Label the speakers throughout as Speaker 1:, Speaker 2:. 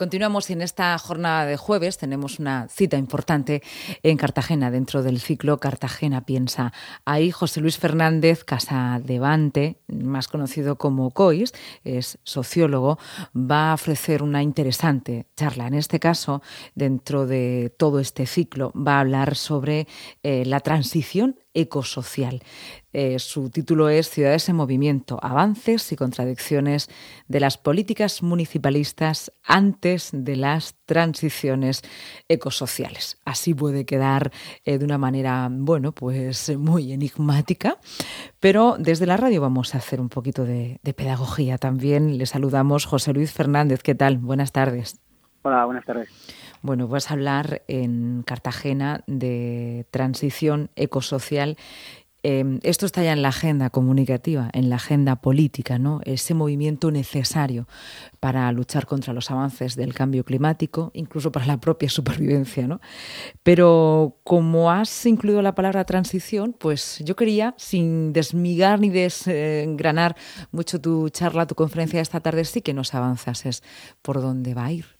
Speaker 1: Continuamos en esta jornada de jueves. Tenemos una cita importante en Cartagena, dentro del ciclo Cartagena Piensa. Ahí José Luis Fernández Casadevante, más conocido como COIS, es sociólogo, va a ofrecer una interesante charla. En este caso, dentro de todo este ciclo, va a hablar sobre eh, la transición ecosocial. Eh, su título es Ciudades en Movimiento, avances y contradicciones de las políticas municipalistas antes de las transiciones ecosociales. Así puede quedar eh, de una manera, bueno, pues muy enigmática, pero desde la radio vamos a hacer un poquito de, de pedagogía también. Le saludamos José Luis Fernández. ¿Qué tal? Buenas tardes.
Speaker 2: Hola, buenas tardes.
Speaker 1: Bueno, vas a hablar en Cartagena de transición ecosocial. Em, esto está ya en la agenda comunicativa, en la agenda política, ¿no? Ese movimiento necesario para luchar contra los avances del cambio climático, incluso para la propia supervivencia, ¿no? Pero como has incluido la palabra transición, pues yo quería, sin desmigar ni desgranar mucho tu charla, tu conferencia de esta tarde, sí que nos avanzases por dónde va a ir.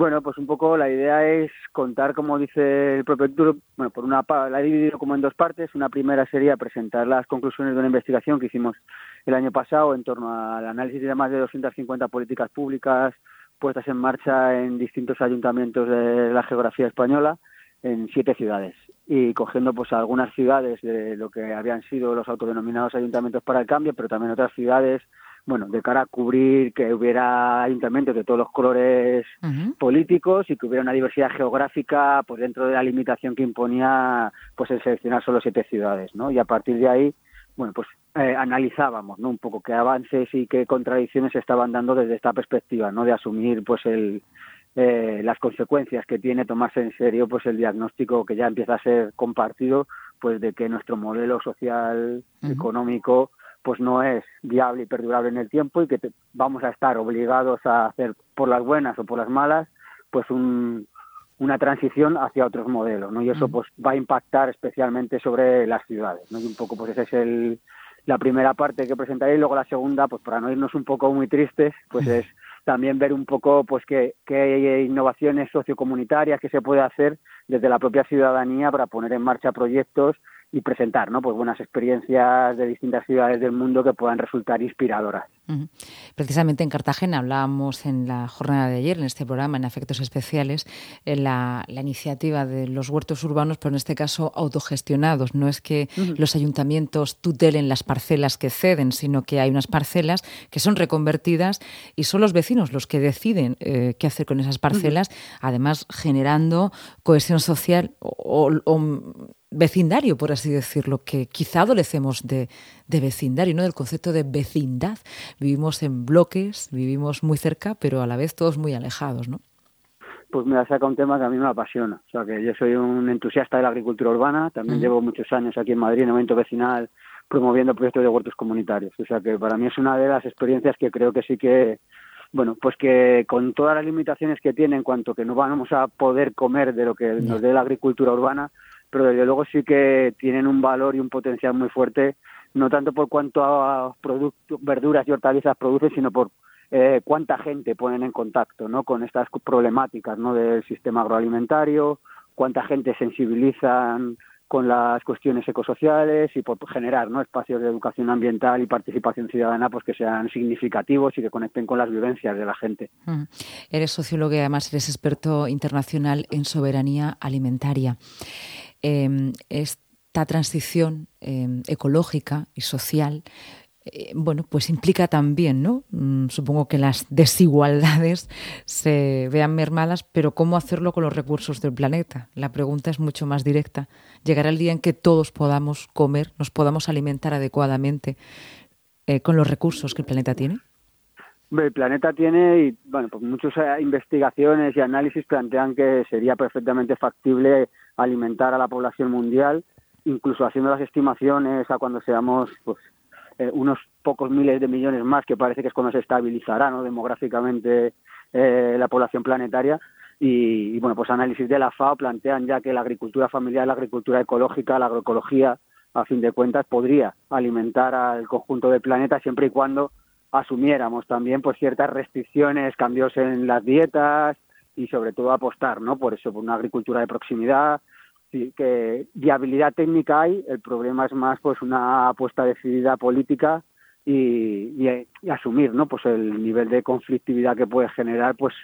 Speaker 2: Bueno, pues un poco la idea es contar, como dice el propio bueno, por una la he dividido como en dos partes. Una primera sería presentar las conclusiones de una investigación que hicimos el año pasado en torno al análisis de más de 250 políticas públicas puestas en marcha en distintos ayuntamientos de la geografía española en siete ciudades y cogiendo pues algunas ciudades de lo que habían sido los autodenominados ayuntamientos para el cambio, pero también otras ciudades bueno, de cara a cubrir que hubiera ayuntamientos de todos los colores políticos y que hubiera una diversidad geográfica pues dentro de la limitación que imponía pues el seleccionar solo siete ciudades, ¿no? Y a partir de ahí, bueno, pues eh, analizábamos, ¿no? Un poco qué avances y qué contradicciones se estaban dando desde esta perspectiva, ¿no? De asumir pues el eh, las consecuencias que tiene tomarse en serio pues el diagnóstico que ya empieza a ser compartido pues de que nuestro modelo social económico pues no es viable y perdurable en el tiempo y que vamos a estar obligados a hacer por las buenas o por las malas pues un, una transición hacia otros modelos no y eso pues va a impactar especialmente sobre las ciudades no y un poco pues esa es el la primera parte que presentaré y luego la segunda pues para no irnos un poco muy tristes pues es también ver un poco pues qué, qué innovaciones sociocomunitarias que se puede hacer desde la propia ciudadanía para poner en marcha proyectos y presentar ¿no? pues buenas experiencias de distintas ciudades del mundo que puedan resultar inspiradoras.
Speaker 1: Precisamente en Cartagena hablábamos en la jornada de ayer, en este programa, en Efectos Especiales, en la, iniciativa de los huertos urbanos, pero en este caso autogestionados. No es que los ayuntamientos tutelen las parcelas que ceden, sino que hay unas parcelas que son reconvertidas y son los vecinos los que deciden eh, qué hacer con esas parcelas, además generando cohesión social o vecindario, por así decirlo, que quizá adolecemos de, de vecindario, ¿no? del concepto de vecindad. Vivimos en bloques, vivimos muy cerca, pero a la vez todos muy alejados, ¿no?
Speaker 2: Pues me ha sacado un tema que a mí me apasiona. O sea, que yo soy un entusiasta de la agricultura urbana, también llevo muchos años aquí en Madrid, en evento vecinal, promoviendo proyectos de huertos comunitarios. O sea, que para mí es una de las experiencias que creo que sí que bueno, pues que con todas las limitaciones que tiene en cuanto que no vamos a poder comer de lo que nos dé la agricultura urbana, pero desde luego sí que tienen un valor y un potencial muy fuerte, no tanto por cuánto a productos, verduras y hortalizas producen, sino por eh, cuánta gente ponen en contacto ¿no? con estas problemáticas ¿no? del sistema agroalimentario, cuánta gente sensibilizan con las cuestiones ecosociales y por generar ¿no? espacios de educación ambiental y participación ciudadana pues que sean significativos y que conecten con las vivencias de la gente.
Speaker 1: Eres sociólogo y además eres experto internacional en soberanía alimentaria. Em, esta transición em, ecológica y social eh, bueno, pues implica también, ¿no? Mm, supongo que las desigualdades se vean mermadas, pero ¿cómo hacerlo con los recursos del planeta? La pregunta es mucho más directa. ¿Llegará el día en que todos podamos comer, nos podamos alimentar adecuadamente eh, con los recursos que el planeta tiene?
Speaker 2: El planeta tiene, y bueno, pues muchas eh, investigaciones y análisis plantean que sería perfectamente factible alimentar a la población mundial, incluso haciendo las estimaciones a cuando seamos pues, eh, unos pocos miles de millones más, que parece que es cuando se estabilizará ¿no? demográficamente eh, la población planetaria. Y, bueno, pues análisis de la FAO plantean ya que la agricultura familiar, la agricultura ecológica, la agroecología, a fin de cuentas, podría alimentar al conjunto del planeta siempre y cuando asumiéramos también pues ciertas restricciones, cambios en las dietas y sobre todo apostar, ¿no? Por eso, por una agricultura de proximidad, que viabilidad técnica hay, el problema es más pues una apuesta decidida política y, asumir, ¿no? Pues el nivel de conflictividad que puede generar, pues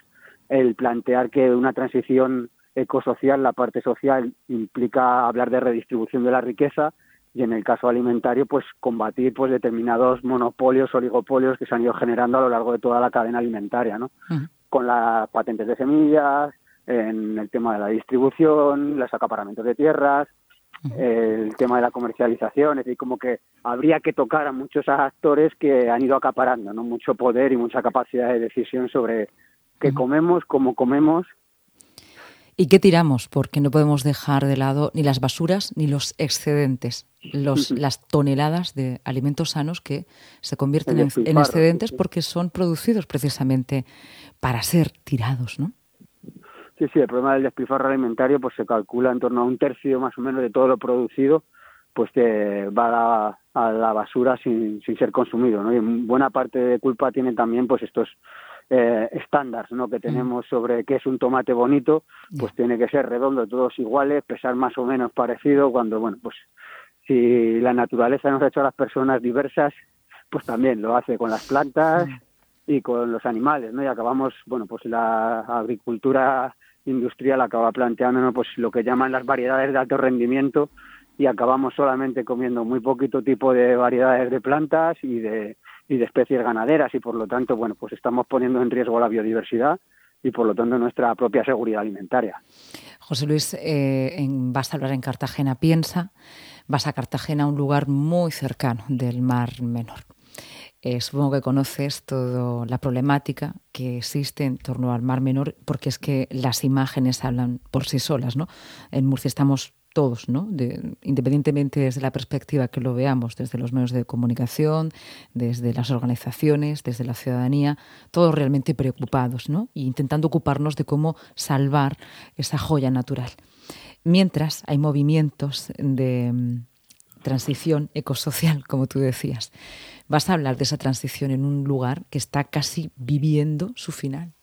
Speaker 2: el plantear que una transición ecosocial, la parte social, implica hablar de redistribución de la riqueza y en el caso alimentario, pues combatir pues determinados monopolios, oligopolios que se han ido generando a lo largo de toda la cadena alimentaria, ¿no? Con las patentes de semillas, en el tema de la distribución, los acaparamientos de tierras, el tema de la comercialización, es decir, como que habría que tocar a muchos actores que han ido acaparando, ¿no? Mucho poder y mucha capacidad de decisión sobre qué comemos, cómo comemos
Speaker 1: ¿Y qué tiramos? Porque no podemos dejar de lado ni las basuras ni los excedentes, los, las toneladas de alimentos sanos que se convierten en, excedentes porque son producidos precisamente para ser tirados, ¿no?
Speaker 2: Sí, sí, el problema del despilfarro alimentario pues se calcula en torno a un tercio más o menos de todo lo producido pues que va a la, basura sin, sin, ser consumido, ¿no? Y buena parte de culpa tienen también pues estos eh, estándares ¿no? que mm. tenemos sobre qué es un tomate bonito, pues tiene que ser redondo, todos iguales, pesar más o menos parecido, cuando, bueno, pues si la naturaleza nos ha hecho a las personas diversas, pues también lo hace con las plantas y con los animales, ¿no? Y acabamos, bueno, pues la agricultura industrial acaba planteándonos pues lo que llaman las variedades de alto rendimiento y acabamos solamente comiendo muy poquito tipo de variedades de plantas y de y de especies ganaderas y por lo tanto, bueno, pues estamos poniendo en riesgo la biodiversidad y por lo tanto nuestra propia seguridad alimentaria.
Speaker 1: José Luis, eh, en, vas a hablar en Cartagena, piensa, vas a Cartagena, un lugar muy cercano del Mar Menor. Eh, supongo que conoces toda la problemática que existe en torno al Mar Menor, porque es que las imágenes hablan por sí solas, ¿no? En Murcia estamos todos, ¿no? independientemente desde la perspectiva que lo veamos, desde los medios de comunicación, desde las organizaciones, desde la ciudadanía, todos realmente preocupados, ¿no? E intentando ocuparnos de cómo salvar esa joya natural. Mientras hay movimientos de mm, transición ecosocial, como tú decías. Vas a hablar de esa transición en un lugar que está casi viviendo su final.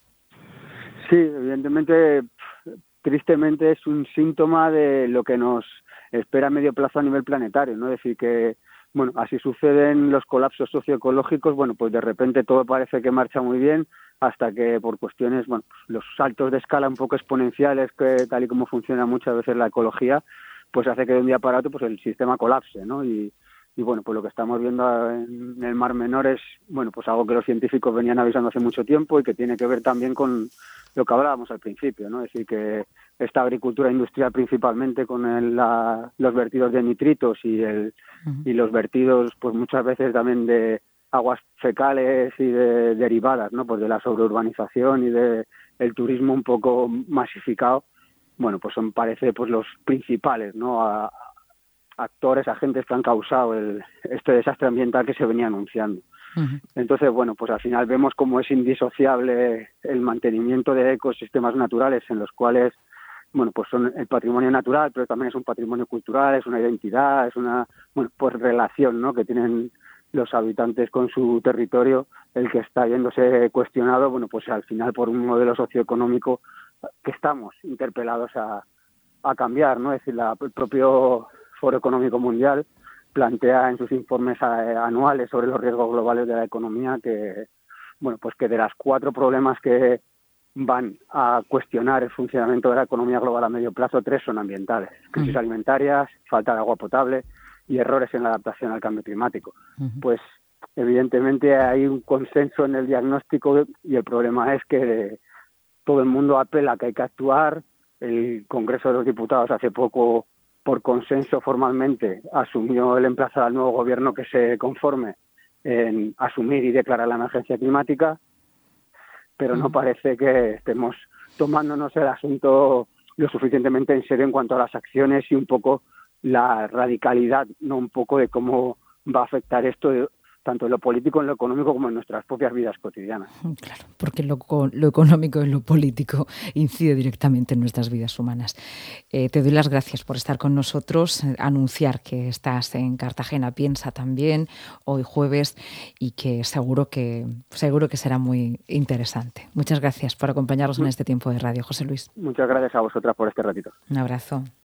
Speaker 2: Sí, evidentemente tristemente es un síntoma de lo que nos espera a medio plazo a nivel planetario, ¿no? Es decir, que, bueno, así suceden los colapsos socioecológicos, bueno, pues de repente todo parece que marcha muy bien hasta que por cuestiones, bueno, los saltos de escala un poco exponenciales, que tal y como funciona muchas veces la ecología, pues hace que de un día para otro pues el sistema colapse, ¿no? Y, y bueno, pues lo que estamos viendo en el Mar Menor es, bueno, pues algo que los científicos venían avisando hace mucho tiempo y que tiene que ver también con lo que hablábamos al principio, ¿no? Es decir, que esta agricultura industrial principalmente con los vertidos de nitritos y, el, y los vertidos, pues muchas veces también de aguas fecales y de derivadas, ¿no? Pues de la sobreurbanización y de el turismo un poco masificado, bueno, pues son parece pues los principales, ¿no? Actores, agentes que han causado el, este desastre ambiental que se venía anunciando. Entonces, bueno, pues al final vemos cómo es indisociable el mantenimiento de ecosistemas naturales en los cuales, bueno, pues son el patrimonio natural, pero también es un patrimonio cultural, es una identidad, es una, bueno, pues relación, ¿no? Que tienen los habitantes con su territorio, el que está yéndose cuestionado, bueno, pues al final por un modelo socioeconómico que estamos interpelados a, a cambiar, ¿no? Es decir, la, el propio Foro Económico Mundial plantea en sus informes eh, anuales sobre los riesgos globales de la economía que, bueno, pues que de las cuatro problemas que van a cuestionar el funcionamiento de la economía global a medio plazo, tres son ambientales. Crisis alimentarias, falta de agua potable y errores en la adaptación al cambio climático. Pues evidentemente hay un consenso en el diagnóstico y el problema es que todo el mundo apela que hay que actuar. El Congreso de los Diputados hace poco por consenso formalmente asumió el emplazar al nuevo gobierno que se conforme en asumir y declarar la emergencia climática, pero no parece que estemos tomándonos el asunto lo suficientemente en serio en cuanto a las acciones y un poco la radicalidad, no un poco de cómo va a afectar esto tanto en lo político, en lo económico, como en nuestras propias vidas cotidianas.
Speaker 1: Mm, claro, porque lo, lo económico y lo político incide directamente en nuestras vidas humanas. Eh, te doy las gracias por estar con nosotros, eh, anunciar que estás en Cartagena, piensa también hoy jueves y que seguro que seguro que será muy interesante. Muchas gracias por acompañarnos en mm. este tiempo de radio, José Luis.
Speaker 2: Muchas gracias a vosotras por este ratito.
Speaker 1: Un abrazo.